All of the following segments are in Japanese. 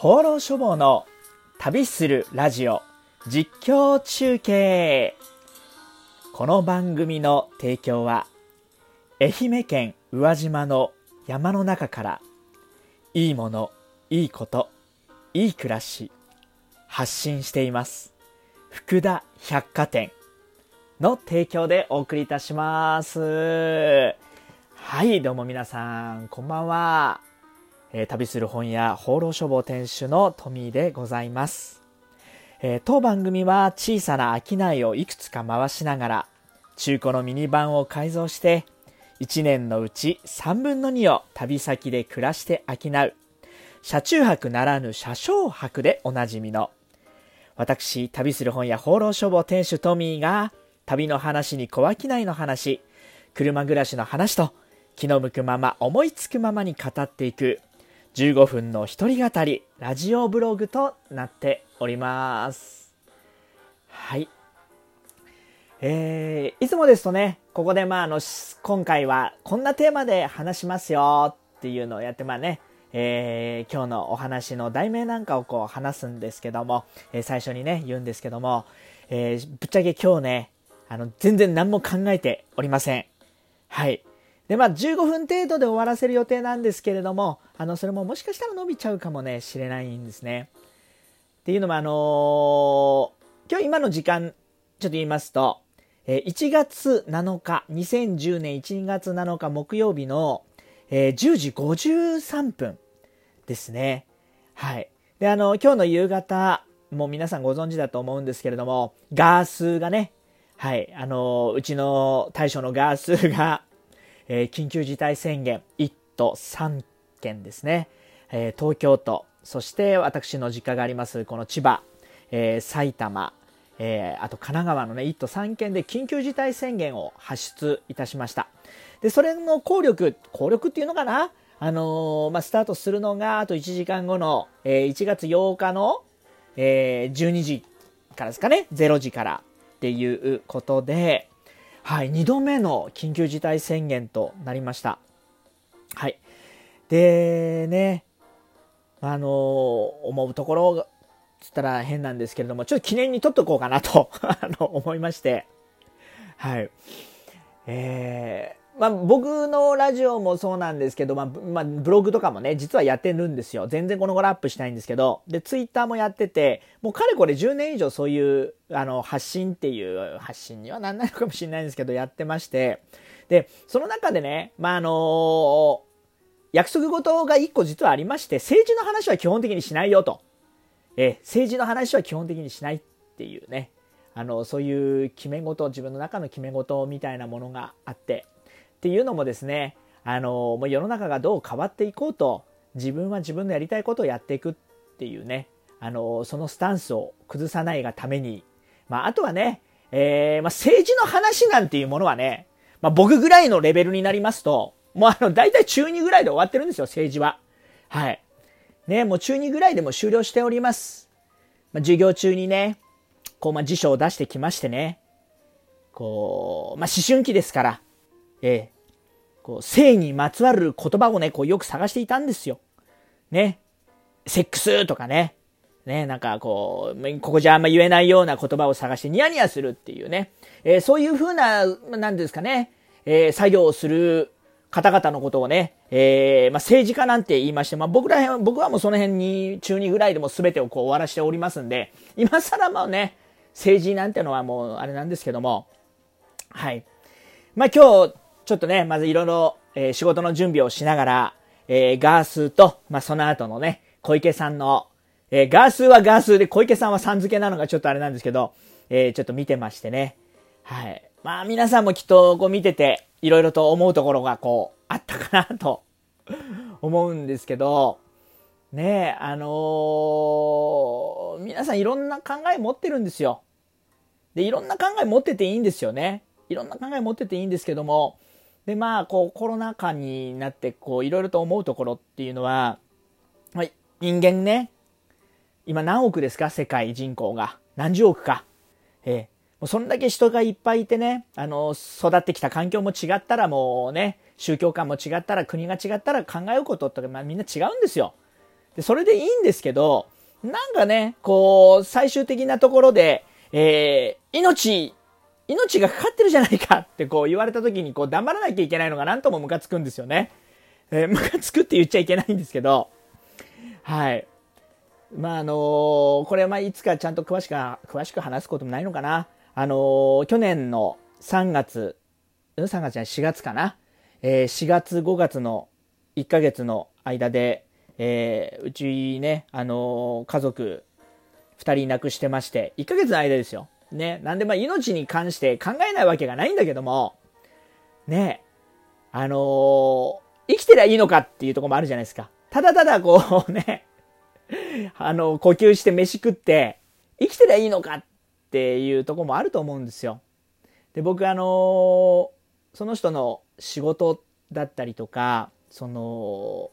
放浪書房の旅するラジオ実況中継。この番組の提供は愛媛県宇和島の山の中からいいものいいこといい暮らし発信しています。福田百貨店の提供でお送りいたします。はいどうも皆さんこんばんは。えー、旅する本屋放浪書房店主のトミーでございます、えー、当番組は小さな商いをいくつか回しながら中古のミニバンを改造して1年のうち3分の2を旅先で暮らして商う車中泊ならぬ車掌泊でおなじみの私旅する本屋放浪書房店主トミーが旅の話に小商いの話車暮らしの話と気の向くまま思いつくままに語っていく15分の一人語りラジオブログとなっております。はい。えー、いつもですとね、ここでまああの、今回はこんなテーマで話しますよっていうのをやってまあね、えー、今日のお話の題名なんかをこう話すんですけども、えー、最初にね、言うんですけども、えー、ぶっちゃけ今日ね、あの、全然何も考えておりません。はい。で、まあ、15分程度で終わらせる予定なんですけれども、あの、それももしかしたら伸びちゃうかもね、しれないんですね。っていうのも、あのー、今日今の時間、ちょっと言いますと、え1月7日、2010年1月7日木曜日の、え、10時53分ですね。はい。で、あの、今日の夕方、もう皆さんご存知だと思うんですけれども、ガースがね、はい、あの、うちの大将のガースが、えー、緊急事態宣言1都3県ですね、えー、東京都そして私の実家がありますこの千葉、えー、埼玉、えあと神奈川のね1都3県で緊急事態宣言を発出いたしました。でそれの効力効力っていうのかな？あのまあ、スタートするのがあと1時間後の、え1月8日の、え12時からですかね？0時からっていうことで、はい、2度目の緊急事態宣言となりました。はい。でね、あのー、思うところ、つったら変なんですけれども、ちょっと記念に撮っとこうかなと あの、思いまして、はい。えまあ、僕のラジオもそうなんですけど、まあ、まあ、ブログとかもね、実はやってるんですよ。全然この頃アップしないんですけど、で、ツイッターもやってて、もうかれこれ10年以上そういう、あの、発信っていう、発信にはなんないのかもしれないんですけど、やってまして、で、その中でね、まあ、あのー、約束事が1個実はありまして、政治の話は基本的にしないよと。え、政治の話は基本的にしないっていうね、あの、そういう決め事、自分の中の決め事みたいなものがあって、っていうのもですねあのもう世の中がどう変わっていこうと自分は自分のやりたいことをやっていくっていうねあのそのスタンスを崩さないがために、まあ、あとはね、えー、まあ、政治の話なんていうものはね、まあ、僕ぐらいのレベルになりますともうあの大体中2ぐらいで終わってるんですよ政治は。はい。ねもう中2ぐらいでも終了しております、まあ、授業中にねこう、まあ、辞書を出してきましてねこう、まあ、思春期ですからえー、こう性にまつわる言葉をね、こうよく探していたんですよ。ね。セックスとかね。ね、なんかこう、ここじゃあんま言えないような言葉を探してニヤニヤするっていうね。えー、そういうふうな、なんですかね、えー、作業をする方々のことをね、えー、まあ、政治家なんて言いまして、まあ、僕ら辺、僕はもうその辺に中2ぐらいでも全てをこう終わらしておりますんで、今更もね、政治なんてのはもうあれなんですけども、はい。まあ、今日、ちょっとね、まずいろいろ、えー、仕事の準備をしながら、えー、ガースと、まあ、その後のね、小池さんの、えー、ガースはガースで小池さんはさん付けなのがちょっとあれなんですけど、えー、ちょっと見てましてね。はい。まあ皆さんもきっとこう見てて、いろいろと思うところがこう、あったかなと 思うんですけど、ねえ、あのー、皆さんいろんな考え持ってるんですよ。で、いろんな考え持ってていいんですよね。いろんな考え持ってていいんですけども、で、まあ、こう、コロナ禍になって、こう、いろいろと思うところっていうのは、はい、人間ね、今何億ですか？世界人口が。何十億か。ええもうそんだけ人がいっぱいいてね、あの、育ってきた環境も違ったらもうね、宗教観も違ったら、国が違ったら考えることって、まあみんな違うんですよ。で、それでいいんですけど、なんかね、こう、最終的なところで、えー、命、命がかかってるじゃないかってこう言われた時にこう黙らなきゃいけないのがなんともムカつくんですよね。えー、ムカつくって言っちゃいけないんですけど、はい。まあ、あのー、これはまあいつかちゃんと詳しく、詳しく話すこともないのかな。あのー、去年の3月、うん、3月じゃない、4月かな。えー、4月、5月の1ヶ月の間で、えー、うちね、あのー、家族2人亡くしてまして、1ヶ月の間ですよ。ね。なんでまあ命に関して考えないわけがないんだけども、ね、あのー、生きてりゃいいのかっていうとこもあるじゃないですか。ただただこう ね、あの、呼吸して飯食って、生きてりゃいいのかっていうとこもあると思うんですよ。で、僕あのー、その人の仕事だったりとか、その、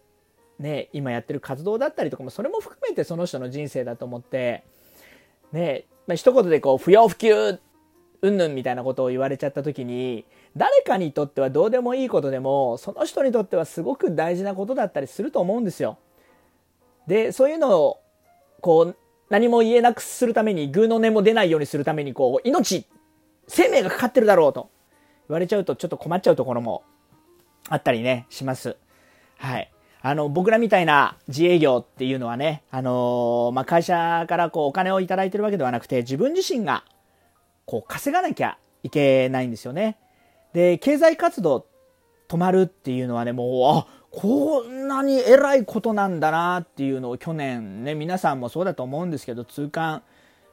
ね、今やってる活動だったりとかも、それも含めてその人の人生だと思って、ね、まあ、一言でこう、不要不急、うんぬんみたいなことを言われちゃった時に、誰かにとってはどうでもいいことでも、その人にとってはすごく大事なことだったりすると思うんですよ。で、そういうのを、こう、何も言えなくするために、偶の音も出ないようにするために、こう、命、生命がかかってるだろうと言われちゃうとちょっと困っちゃうところもあったりね、します。はい。あの、僕らみたいな自営業っていうのはね、あのー、まあ、会社からこうお金をいただいてるわけではなくて、自分自身がこう稼がなきゃいけないんですよね。で、経済活動止まるっていうのはね、もう、あ、こんなに偉いことなんだなっていうのを去年ね、皆さんもそうだと思うんですけど、痛感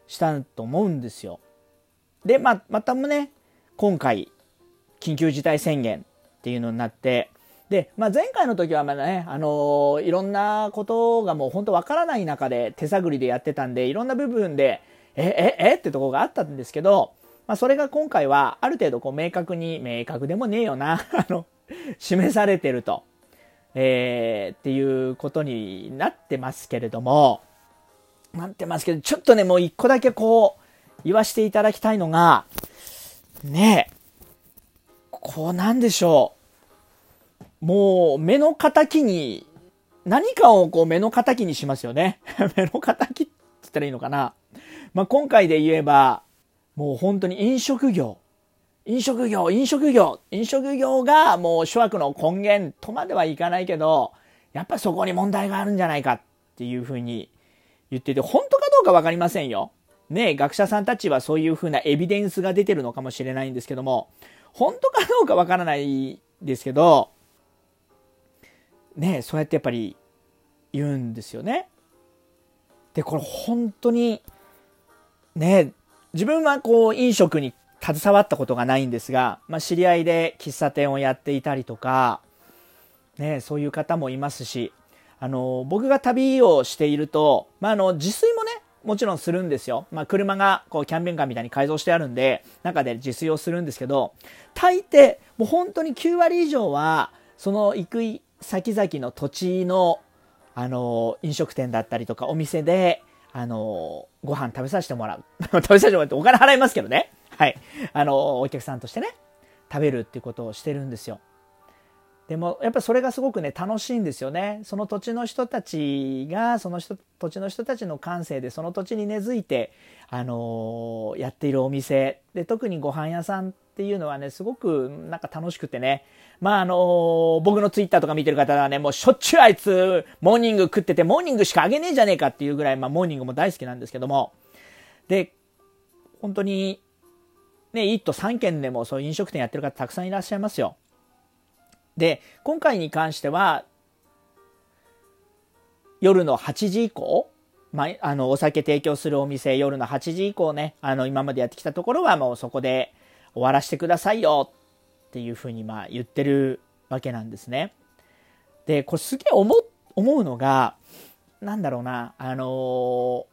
したと思うんですよ。で、ま、またもね、今回、緊急事態宣言っていうのになって、で、まあ、前回の時はまだね、あのー、いろんなことがもう本当わからない中で手探りでやってたんで、いろんな部分で、え、え、えってとこがあったんですけど、まあ、それが今回はある程度こう明確に、明確でもねえよな、あの、示されてると、えー、っていうことになってますけれども、なってますけど、ちょっとね、もう一個だけこう、言わせていただきたいのが、ねえ、こうなんでしょう。もう目の敵に、何かをこう目の敵にしますよね。目の敵って言ったらいいのかな。まあ、今回で言えば、もう本当に飲食業。飲食業、飲食業、飲食業がもう諸悪の根源とまではいかないけど、やっぱそこに問題があるんじゃないかっていうふうに言ってて、本当かどうかわかりませんよ。ね学者さんたちはそういうふうなエビデンスが出てるのかもしれないんですけども、本当かどうかわからないですけど、ねそうやってやっぱり言うんですよね。で、これ本当に、ね自分はこう飲食に携わったことがないんですが、まあ、知り合いで喫茶店をやっていたりとか、ね、そういう方もいますし、あの、僕が旅をしていると、まあ、あの、自炊もね、もちろんするんですよ。まあ、車がこうキャンペーンカーみたいに改造してあるんで、中で自炊をするんですけど、大抵、もう本当に9割以上は、その行く先々の土地の、あの、飲食店だったりとかお店で、あの、ご飯食べさせてもらう。食べさせてもらってお金払いますけどね。はい。あの、お客さんとしてね、食べるっていうことをしてるんですよ。でもやっぱそれがすごくね楽しいんですよねその土地の人たちがその人土地の人たちの感性でその土地に根付いて、あの、やっているお店で特にご飯屋さんっていうのはねすごくなんか楽しくてねまああのー、僕のツイッターとか見てる方はねもうしょっちゅうあいつモーニング食っててモーニングしかあげねえじゃねえかっていうぐらい、まあ、モーニングも大好きなんですけどもで本当にね1都3県でもそういう飲食店やってる方たくさんいらっしゃいますよ。で、今回に関しては、夜の8時以降、まあ、あの、お酒提供するお店、夜の8時以降ね、あの、今までやってきたところはもうそこで終わらせてくださいよっていうふうにまあ言ってるわけなんですね。で、これすげえ思思うのが、なんだろうな、あのー、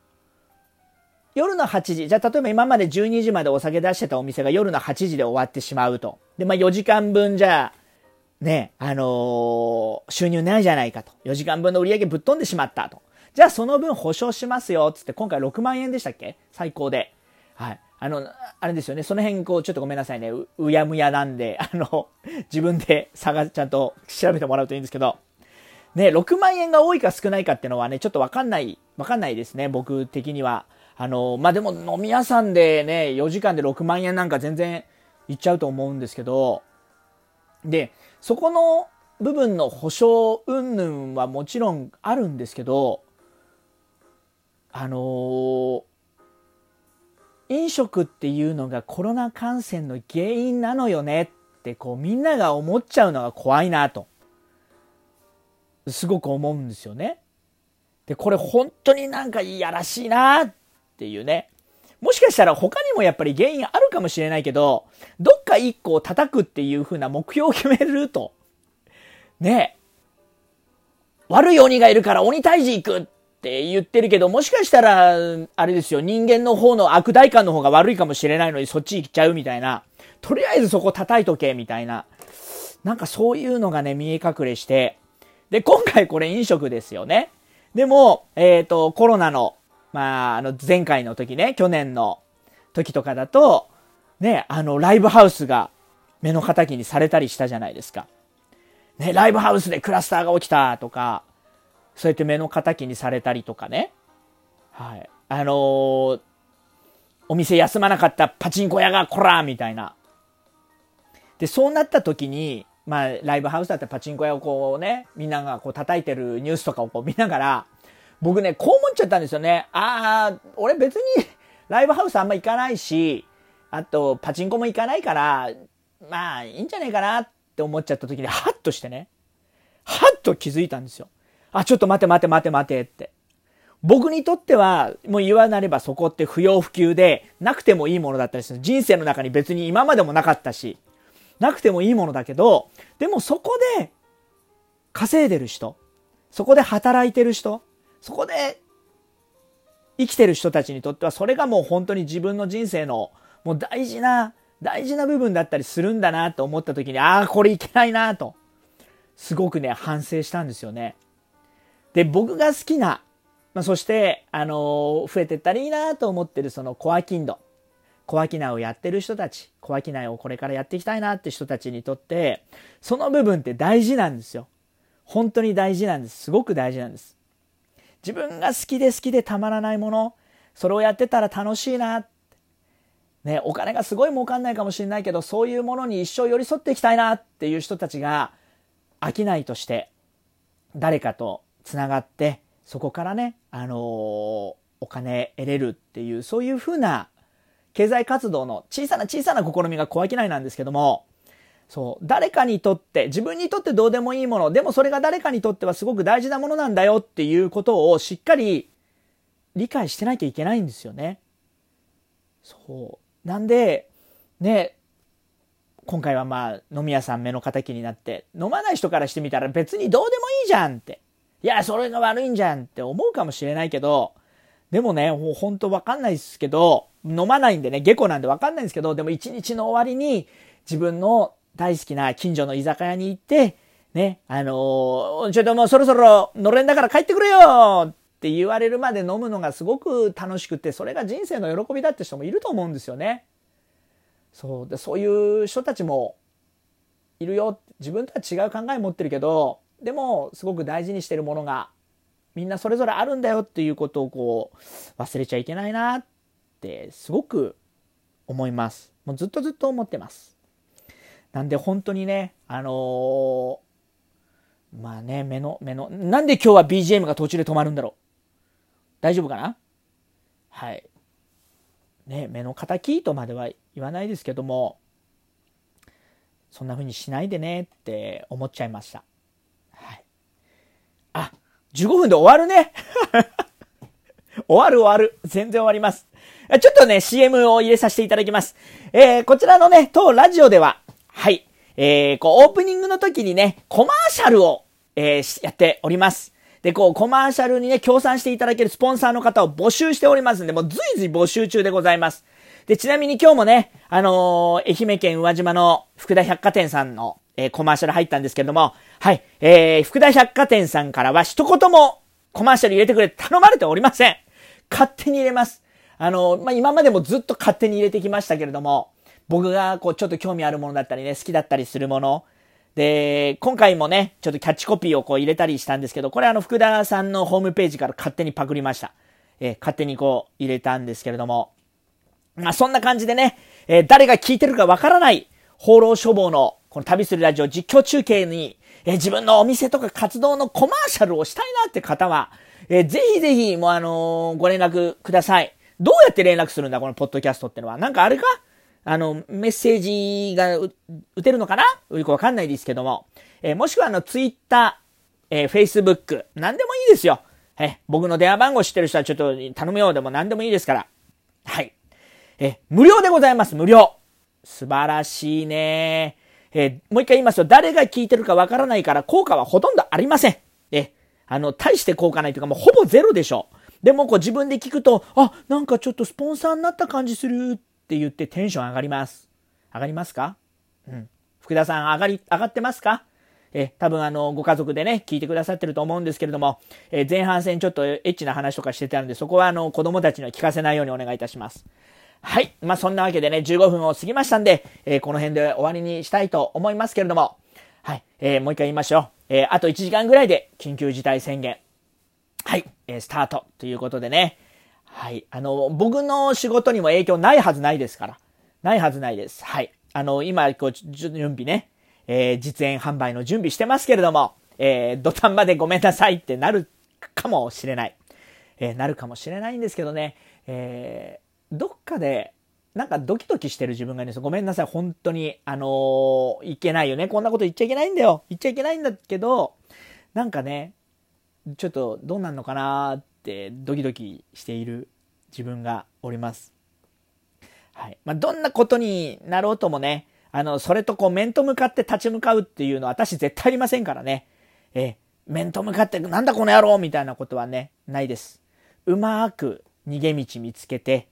夜の8時、じゃあ例えば今まで12時までお酒出してたお店が夜の8時で終わってしまうと。で、まあ4時間分じゃあ、ね、あのー、収入ないじゃないかと。4時間分の売り上げぶっ飛んでしまったと。じゃあその分保証しますよ、つって今回6万円でしたっけ？最高で。はい。あの、あれですよね。その辺、こう、ちょっとごめんなさいね。う、うやむやなんで、あの、自分で 探、ちゃんと調べてもらうといいんですけど。ね、6万円が多いか少ないかってのはね、ちょっとわかんない、わかんないですね、僕的には。あの、まあ、でも飲み屋さんでね、4時間で6万円なんか全然いっちゃうと思うんですけど、で、そこの部分の保証云々はもちろんあるんですけど、あのー、飲食っていうのがコロナ感染の原因なのよねってこうみんなが思っちゃうのが怖いなとすごく思うんですよね。でこれ本当になんかいやらしいなっていうねもしかしたら他にもやっぱり原因あるかもしれないけどどっか一個を叩くっていう風な目標を決めるとね悪い鬼がいるから鬼退治行くって言ってるけど、もしかしたら、あれですよ、人間の方の悪代官の方が悪いかもしれないのにそっち行っちゃうみたいな。とりあえずそこ叩いとけ、みたいな。なんかそういうのがね、見え隠れして。で、今回これ飲食ですよね。でも、えっ、ー、と、コロナの、まあ、あの、前回の時ね、去年の時とかだと、ね、あの、ライブハウスが目の敵にされたりしたじゃないですか。ね、ライブハウスでクラスターが起きたとか、そうやって目の敵にされたりとかね。はい。あのー、お店休まなかったパチンコ屋がこらみたいな。で、そうなった時に、まあ、ライブハウスだったらパチンコ屋をこうね、みんながこう叩いてるニュースとかをこう見ながら、僕ね、こう思っちゃったんですよね。ああ、俺別にライブハウスあんま行かないし、あと、パチンコも行かないから、まあ、いいんじゃないかなって思っちゃった時に、ハッとしてね、ハッと気づいたんですよ。あ、ちょっと待て待て待て待てって。僕にとっては、もう言わなればそこって不要不急で、なくてもいいものだったりする。人生の中に別に今までもなかったし、なくてもいいものだけど、でもそこで稼いでる人、そこで働いてる人、そこで生きてる人たちにとっては、それがもう本当に自分の人生のもう大事な、大事な部分だったりするんだなと思った時に、ああ、これいけないなと、すごくね、反省したんですよね。で、僕が好きな、まあ、そして、あのー、増えてったらいいなと思ってるそのコアキンド、小商いをやってる人たち、小商いをこれからやっていきたいなって人たちにとって、その部分って大事なんですよ。本当に大事なんです。すごく大事なんです。自分が好きで好きでたまらないもの、それをやってたら楽しいな。ね、お金がすごい儲かんないかもしれないけど、そういうものに一生寄り添っていきたいなっていう人たちが、商いとして、誰かとつながってそこからね、あのー、お金得れるっていうそういうふうな経済活動の小さな小さな試みが小商いなんですけどもそう誰かにとって自分にとってどうでもいいものでもそれが誰かにとってはすごく大事なものなんだよっていうことをしっかり理解してなきゃいけないんですよね。そうなんでね今回はまあ飲み屋さん目の敵になって飲まない人からしてみたら別にどうでもいいじゃんっていや、それが悪いんじゃんって思うかもしれないけど、でもね、もうほんとわかんないですけど、飲まないんでね、下戸なんでわかんないんですけど、でも一日の終わりに自分の大好きな近所の居酒屋に行って、ね、あのー、ちょっともうそろそろのれんだから帰ってくれよって言われるまで飲むのがすごく楽しくて、それが人生の喜びだって人もいると思うんですよね。そう。で、そういう人たちもいるよ。自分とは違う考え持ってるけど、でもすごく大事にしてるものがみんなそれぞれあるんだよっていうことをこう忘れちゃいけないなってすごく思います。もうずっとずっと思ってます。なんで本当にね、あのー、まあね、目の、目の、なんで今日は BGM が途中で止まるんだろう大丈夫かな？はい。ね、目の敵とまでは言わないですけども、そんな風にしないでねって思っちゃいました。15分で終わるね。終わる終わる。全然終わります。ちょっとね、CM を入れさせていただきます。えー、こちらのね、当ラジオでは、はい、えー、こう、オープニングの時にね、コマーシャルを、えー、やっております。で、こう、コマーシャルにね、協賛していただけるスポンサーの方を募集しておりますんで、もう随時募集中でございます。で、ちなみに今日もね、あのー、愛媛県宇和島の福田百貨店さんの、えー、コマーシャル入ったんですけれども、はい、えー、福田百貨店さんからは一言もコマーシャル入れてくれ頼まれておりません。勝手に入れます。あの、まあ、今までもずっと勝手に入れてきましたけれども、僕がこうちょっと興味あるものだったりね、好きだったりするもの、で、今回もね、ちょっとキャッチコピーをこう入れたりしたんですけど、これあの福田さんのホームページから勝手にパクりました。えー、勝手にこう入れたんですけれども、まあそんな感じでね、えー、誰が聞いてるかわからない放浪処方のこの旅するラジオ実況中継に、えー、自分のお店とか活動のコマーシャルをしたいなって方は、えー、ぜひぜひ、もうあのー、ご連絡ください。どうやって連絡するんだこのポッドキャストってのは。なんかあれか？あの、メッセージが打てるのかな？よくわかんないですけども。えー、もしくはあの、ツイッター、えー、フェイスブック、なんでもいいですよ。え僕の電話番号知ってる人はちょっと頼むようでも何でもいいですから。はい。え無料でございます、無料。素晴らしいね。えもう一回言いますよ。誰が聞いてるかわからないから効果はほとんどありません。えあの、大して効果ないというかもうほぼゼロでしょう。でもこう自分で聞くと、あ、なんかちょっとスポンサーになった感じするって言ってテンション上がります。上がりますか？うん。福田さん上がり、上がってますか？え多分あの、ご家族でね、聞いてくださってると思うんですけれども、え前半戦ちょっとエッチな話とかしてたんで、そこはあの、子供たちには聞かせないようにお願いいたします。はい。まあ、そんなわけでね、15分を過ぎましたんで、えー、この辺で終わりにしたいと思いますけれども、はい。えー、もう一回言いましょう。えー、あと1時間ぐらいで緊急事態宣言。はい。えー、スタートということでね。はい。あの、僕の仕事にも影響ないはずないですから。ないはずないです。はい。あの、今、こう、準備ね、えー、実演販売の準備してますけれども、えー、土壇場でごめんなさいってなるかもしれない。えー、なるかもしれないんですけどね、え、どっかで、なんかドキドキしてる自分がいるんですごめんなさい、本当に。あのー、いけないよね。こんなこと言っちゃいけないんだよ。言っちゃいけないんだけど、なんかね、ちょっとどうなんのかなってドキドキしている自分がおります。はい。まあ、どんなことになろうともね、あの、それとこう面と向かって立ち向かうっていうのは私絶対ありませんからね。え面と向かってなんだこの野郎みたいなことはね、ないです。うまーく逃げ道見つけて、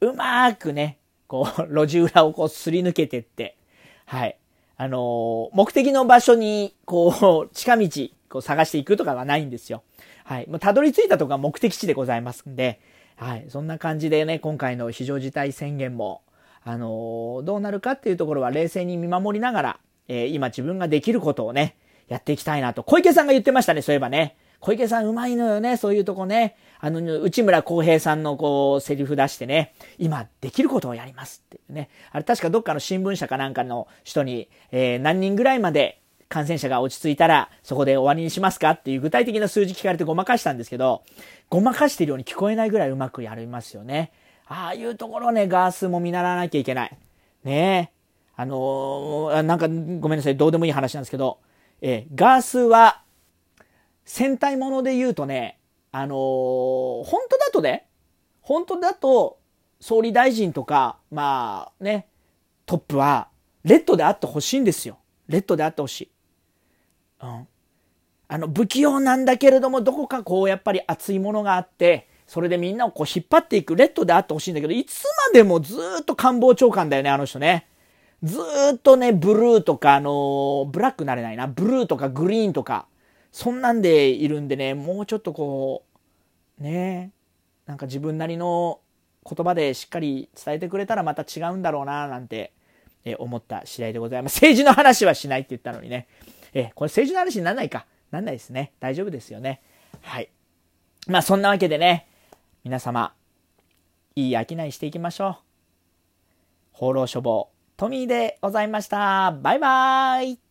うまーくね、こう、路地裏をこうすり抜けてって、はい。あのー、目的の場所に、こう、近道、こう探していくとかはないんですよ。はい。もうたどり着いたとこが目的地でございますんで、はい。そんな感じでね、今回の非常事態宣言も、あのどうなるかっていうところは冷静に見守りながら、えー、今自分ができることをね、やっていきたいなと。小池さんが言ってましたね、そういえばね。小池さんうまいのよね、そういうとこね。あの、内村航平さんのこう、セリフ出してね、今できることをやりますってね。あれ確かどっかの新聞社かなんかの人に、えー、何人ぐらいまで感染者が落ち着いたら、そこで終わりにしますかっていう具体的な数字聞かれてごまかしたんですけど、ごまかしてるように聞こえないぐらいうまくやりますよね。ああいうところね、ガースも見習わなきゃいけない。ねえ。あのー、なんかごめんなさい、どうでもいい話なんですけど、えー、ガースは、戦隊もので言うとね、あのー、本当だとね、本当だと、総理大臣とか、まあね、トップは、レッドであってほしいんですよ。レッドであってほしい。うん。あの、不器用なんだけれども、どこかこう、やっぱり熱いものがあって、それでみんなをこう引っ張っていくレッドであってほしいんだけど、いつまでもずっと官房長官だよね、あの人ね。ずっとね、ブルーとか、あのー、ブラックなれないな。ブルーとかグリーンとか、そんなんでいるんでね、もうちょっとこう、ねなんか自分なりの言葉でしっかり伝えてくれたらまた違うんだろうな、なんて、え思った次第でございます。政治の話はしないって言ったのにね。えこれ政治の話にならないか。なんないですね。大丈夫ですよね。はい。まあそんなわけでね、皆様、いい商いしていきましょう。放浪処方、トミーでございました。バイバーイ